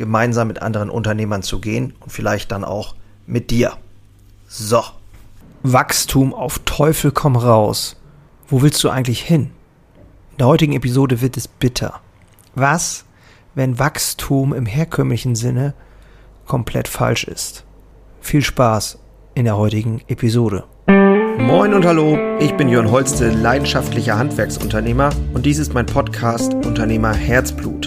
gemeinsam mit anderen Unternehmern zu gehen und vielleicht dann auch mit dir. So. Wachstum auf Teufel komm raus. Wo willst du eigentlich hin? In der heutigen Episode wird es bitter. Was, wenn Wachstum im herkömmlichen Sinne komplett falsch ist? Viel Spaß in der heutigen Episode. Moin und hallo, ich bin Jörn Holste, leidenschaftlicher Handwerksunternehmer und dies ist mein Podcast Unternehmer Herzblut.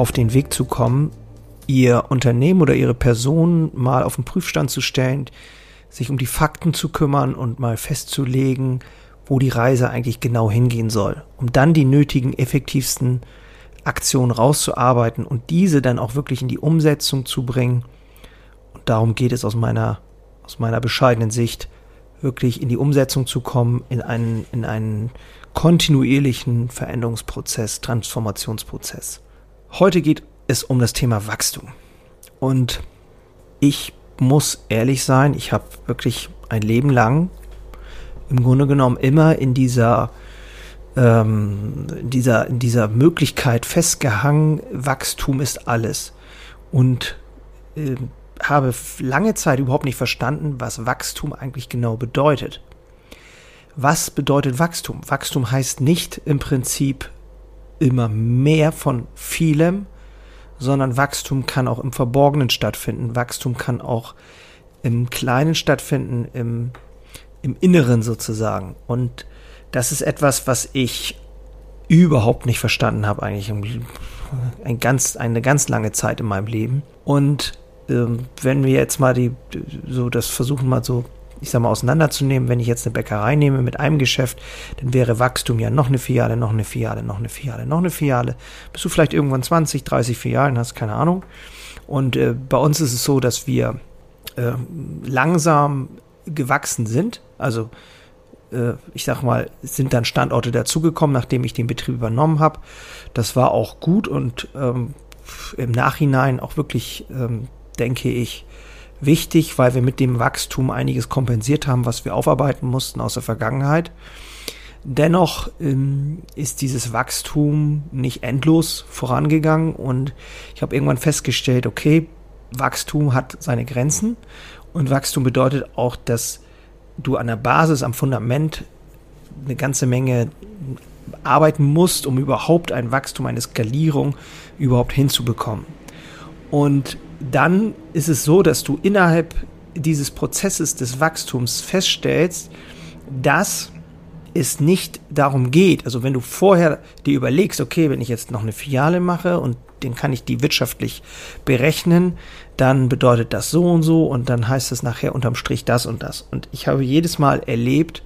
auf den Weg zu kommen, ihr Unternehmen oder ihre Person mal auf den Prüfstand zu stellen, sich um die Fakten zu kümmern und mal festzulegen, wo die Reise eigentlich genau hingehen soll, um dann die nötigen, effektivsten Aktionen rauszuarbeiten und diese dann auch wirklich in die Umsetzung zu bringen. Und darum geht es aus meiner, aus meiner bescheidenen Sicht, wirklich in die Umsetzung zu kommen, in einen, in einen kontinuierlichen Veränderungsprozess, Transformationsprozess. Heute geht es um das Thema Wachstum. Und ich muss ehrlich sein, ich habe wirklich ein Leben lang im Grunde genommen immer in dieser, ähm, in dieser, in dieser Möglichkeit festgehangen, Wachstum ist alles. Und äh, habe lange Zeit überhaupt nicht verstanden, was Wachstum eigentlich genau bedeutet. Was bedeutet Wachstum? Wachstum heißt nicht im Prinzip immer mehr von vielem, sondern Wachstum kann auch im Verborgenen stattfinden. Wachstum kann auch im Kleinen stattfinden, im, im Inneren sozusagen. Und das ist etwas, was ich überhaupt nicht verstanden habe, eigentlich ein ganz, eine ganz lange Zeit in meinem Leben. Und ähm, wenn wir jetzt mal die, so das versuchen mal so ich sag mal, auseinanderzunehmen. Wenn ich jetzt eine Bäckerei nehme mit einem Geschäft, dann wäre Wachstum ja noch eine Filiale, noch eine Filiale, noch eine Filiale, noch eine Filiale. Bis du vielleicht irgendwann 20, 30 Filialen hast, keine Ahnung. Und äh, bei uns ist es so, dass wir äh, langsam gewachsen sind. Also äh, ich sag mal, sind dann Standorte dazugekommen, nachdem ich den Betrieb übernommen habe. Das war auch gut und ähm, im Nachhinein auch wirklich, ähm, denke ich, wichtig, weil wir mit dem Wachstum einiges kompensiert haben, was wir aufarbeiten mussten aus der Vergangenheit. Dennoch ähm, ist dieses Wachstum nicht endlos vorangegangen und ich habe irgendwann festgestellt, okay, Wachstum hat seine Grenzen und Wachstum bedeutet auch, dass du an der Basis, am Fundament eine ganze Menge arbeiten musst, um überhaupt ein Wachstum, eine Skalierung überhaupt hinzubekommen. Und dann ist es so, dass du innerhalb dieses Prozesses des Wachstums feststellst, dass es nicht darum geht, also wenn du vorher dir überlegst, okay, wenn ich jetzt noch eine Filiale mache und den kann ich die wirtschaftlich berechnen, dann bedeutet das so und so und dann heißt es nachher unterm Strich das und das. Und ich habe jedes Mal erlebt,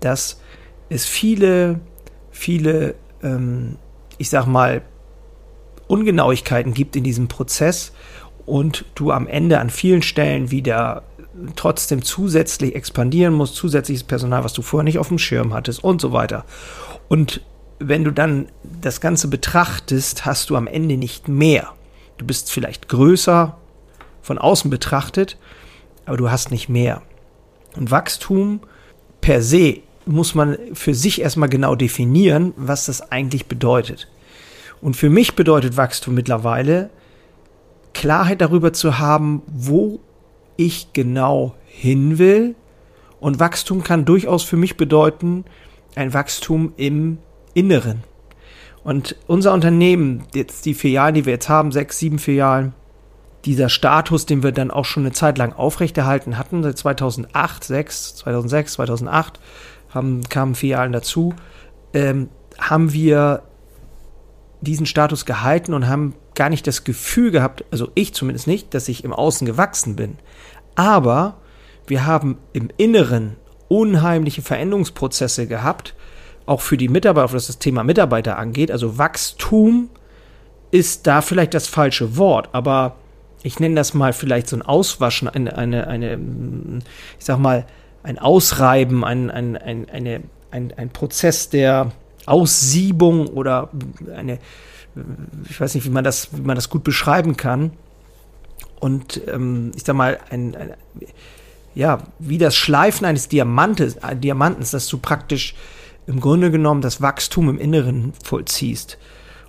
dass es viele, viele, ähm, ich sag mal, Ungenauigkeiten gibt in diesem Prozess und du am Ende an vielen Stellen wieder trotzdem zusätzlich expandieren musst, zusätzliches Personal, was du vorher nicht auf dem Schirm hattest und so weiter. Und wenn du dann das Ganze betrachtest, hast du am Ende nicht mehr. Du bist vielleicht größer von außen betrachtet, aber du hast nicht mehr. Und Wachstum per se muss man für sich erstmal genau definieren, was das eigentlich bedeutet. Und für mich bedeutet Wachstum mittlerweile, Klarheit darüber zu haben, wo ich genau hin will. Und Wachstum kann durchaus für mich bedeuten, ein Wachstum im Inneren. Und unser Unternehmen, jetzt die Filialen, die wir jetzt haben, sechs, sieben Filialen, dieser Status, den wir dann auch schon eine Zeit lang aufrechterhalten hatten, seit 2008, 6, 2006, 2008, haben, kamen Filialen dazu, ähm, haben wir diesen Status gehalten und haben gar nicht das Gefühl gehabt, also ich zumindest nicht, dass ich im Außen gewachsen bin. Aber wir haben im Inneren unheimliche Veränderungsprozesse gehabt, auch für die Mitarbeiter, was das Thema Mitarbeiter angeht. Also Wachstum ist da vielleicht das falsche Wort, aber ich nenne das mal vielleicht so ein Auswaschen, eine, eine, eine ich sag mal, ein Ausreiben, ein, ein, ein, eine, ein, ein Prozess der Aussiebung oder eine, ich weiß nicht, wie man das, wie man das gut beschreiben kann. Und ähm, ich sag mal, ein, ein, ja, wie das Schleifen eines Diamantes, äh, Diamantens, dass du praktisch im Grunde genommen das Wachstum im Inneren vollziehst.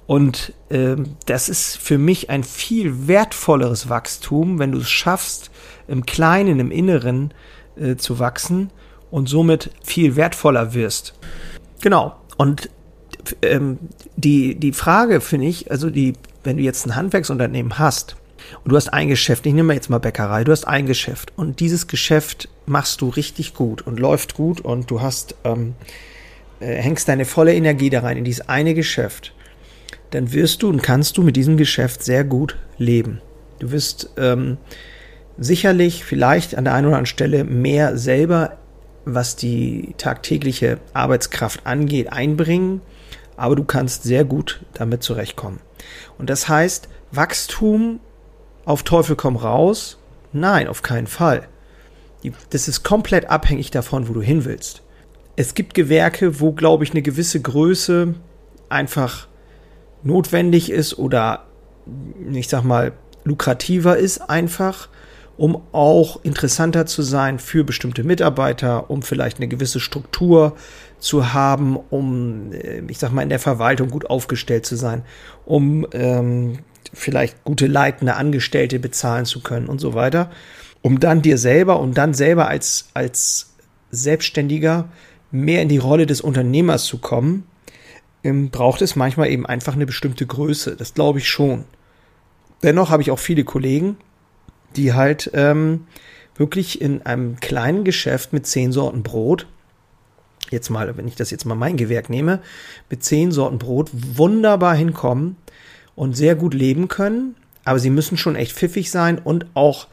Und ähm, das ist für mich ein viel wertvolleres Wachstum, wenn du es schaffst, im Kleinen, im Inneren äh, zu wachsen und somit viel wertvoller wirst. Genau. Und ähm, die, die Frage finde ich, also die, wenn du jetzt ein Handwerksunternehmen hast und du hast ein Geschäft, ich nehme jetzt mal Bäckerei, du hast ein Geschäft und dieses Geschäft machst du richtig gut und läuft gut und du hast, ähm, äh, hängst deine volle Energie da rein in dieses eine Geschäft, dann wirst du und kannst du mit diesem Geschäft sehr gut leben. Du wirst ähm, sicherlich vielleicht an der einen oder anderen Stelle mehr selber, was die tagtägliche Arbeitskraft angeht, einbringen aber du kannst sehr gut damit zurechtkommen. Und das heißt, Wachstum auf Teufel komm raus? Nein, auf keinen Fall. Das ist komplett abhängig davon, wo du hin willst. Es gibt Gewerke, wo, glaube ich, eine gewisse Größe einfach notwendig ist oder, ich sag mal, lukrativer ist einfach um auch interessanter zu sein für bestimmte Mitarbeiter, um vielleicht eine gewisse Struktur zu haben, um, äh, ich sag mal, in der Verwaltung gut aufgestellt zu sein, um ähm, vielleicht gute leitende Angestellte bezahlen zu können und so weiter, um dann dir selber und dann selber als, als Selbstständiger mehr in die Rolle des Unternehmers zu kommen, ähm, braucht es manchmal eben einfach eine bestimmte Größe. Das glaube ich schon. Dennoch habe ich auch viele Kollegen, die halt ähm, wirklich in einem kleinen Geschäft mit zehn Sorten Brot, jetzt mal, wenn ich das jetzt mal mein Gewerk nehme, mit zehn Sorten Brot wunderbar hinkommen und sehr gut leben können. Aber sie müssen schon echt pfiffig sein und auch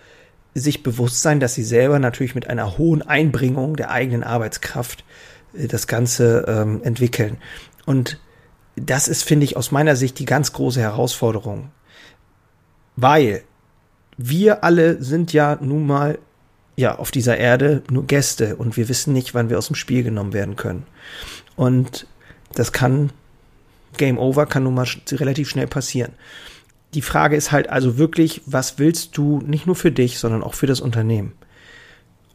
sich bewusst sein, dass sie selber natürlich mit einer hohen Einbringung der eigenen Arbeitskraft äh, das Ganze ähm, entwickeln. Und das ist, finde ich, aus meiner Sicht die ganz große Herausforderung. Weil wir alle sind ja nun mal ja auf dieser Erde nur Gäste und wir wissen nicht, wann wir aus dem Spiel genommen werden können. Und das kann Game Over kann nun mal relativ schnell passieren. Die Frage ist halt also wirklich, was willst du nicht nur für dich, sondern auch für das Unternehmen?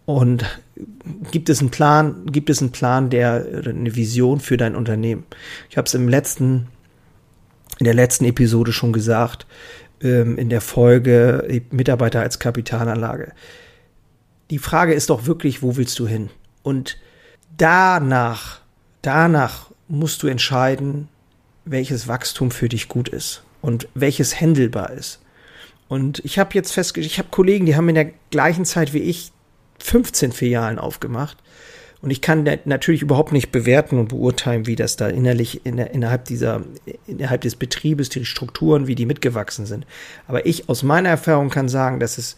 Und gibt es einen Plan, gibt es einen Plan, der eine Vision für dein Unternehmen? Ich habe es im letzten in der letzten Episode schon gesagt ähm, in der Folge Mitarbeiter als Kapitalanlage. Die Frage ist doch wirklich, wo willst du hin? Und danach, danach musst du entscheiden, welches Wachstum für dich gut ist und welches händelbar ist. Und ich habe jetzt festgestellt, ich habe Kollegen, die haben in der gleichen Zeit wie ich 15 Filialen aufgemacht und ich kann natürlich überhaupt nicht bewerten und beurteilen, wie das da innerlich in innerhalb dieser, innerhalb des Betriebes, die Strukturen, wie die mitgewachsen sind. Aber ich aus meiner Erfahrung kann sagen, dass es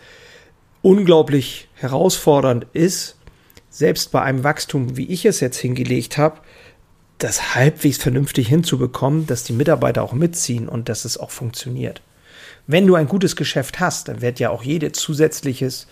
unglaublich herausfordernd ist, selbst bei einem Wachstum, wie ich es jetzt hingelegt habe, das halbwegs vernünftig hinzubekommen, dass die Mitarbeiter auch mitziehen und dass es auch funktioniert. Wenn du ein gutes Geschäft hast, dann wird ja auch jedes zusätzliches,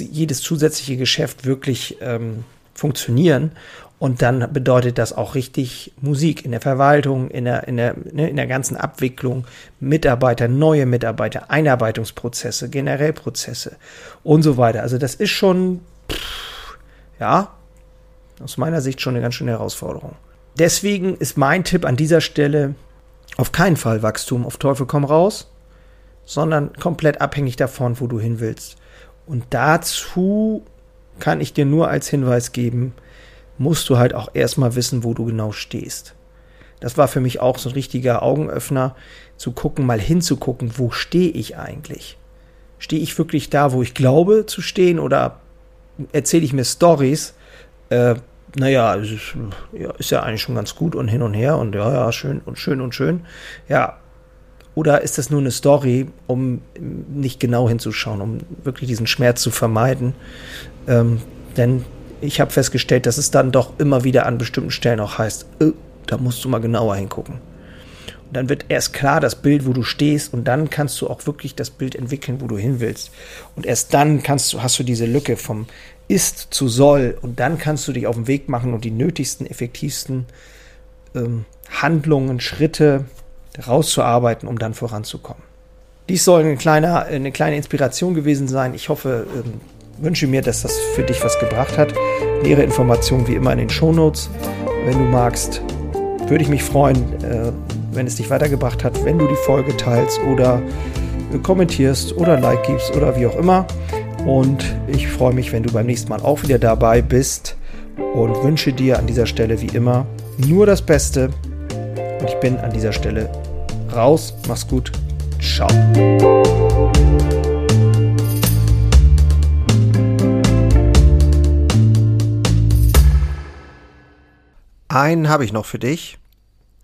jedes zusätzliche Geschäft wirklich ähm, funktionieren. Und dann bedeutet das auch richtig Musik in der Verwaltung, in der, in der, ne, in der ganzen Abwicklung, Mitarbeiter, neue Mitarbeiter, Einarbeitungsprozesse, generell Prozesse und so weiter. Also das ist schon, pff, ja, aus meiner Sicht schon eine ganz schöne Herausforderung. Deswegen ist mein Tipp an dieser Stelle auf keinen Fall Wachstum auf Teufel komm raus, sondern komplett abhängig davon, wo du hin willst. Und dazu kann ich dir nur als Hinweis geben, musst du halt auch erstmal wissen, wo du genau stehst. Das war für mich auch so ein richtiger Augenöffner, zu gucken, mal hinzugucken, wo stehe ich eigentlich? stehe ich wirklich da, wo ich glaube zu stehen oder erzähle ich mir Stories? Äh, naja, ist, ja, ist ja eigentlich schon ganz gut und hin und her und ja, ja, schön und schön und schön. Ja, oder ist das nur eine Story, um nicht genau hinzuschauen, um wirklich diesen Schmerz zu vermeiden? Ähm, denn ich habe festgestellt, dass es dann doch immer wieder an bestimmten Stellen auch heißt, äh, da musst du mal genauer hingucken. Und dann wird erst klar das Bild, wo du stehst, und dann kannst du auch wirklich das Bild entwickeln, wo du hin willst. Und erst dann kannst du, hast du diese Lücke vom ist zu soll, und dann kannst du dich auf den Weg machen und die nötigsten, effektivsten ähm, Handlungen, Schritte rauszuarbeiten, um dann voranzukommen. Dies soll eine kleine, eine kleine Inspiration gewesen sein. Ich hoffe, ähm, wünsche mir, dass das für dich was gebracht hat. Nähere Informationen wie immer in den Shownotes. Wenn du magst, würde ich mich freuen, äh, wenn es dich weitergebracht hat, wenn du die Folge teilst oder äh, kommentierst oder Like gibst oder wie auch immer. Und ich freue mich, wenn du beim nächsten Mal auch wieder dabei bist und wünsche dir an dieser Stelle wie immer nur das Beste. Und ich bin an dieser Stelle raus. Mach's gut. Ciao. Einen habe ich noch für dich.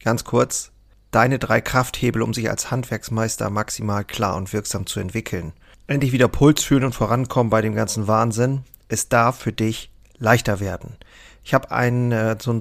Ganz kurz. Deine drei Krafthebel, um sich als Handwerksmeister maximal klar und wirksam zu entwickeln. Endlich wieder Puls fühlen und vorankommen bei dem ganzen Wahnsinn. Es darf für dich leichter werden. Ich habe einen äh, so ein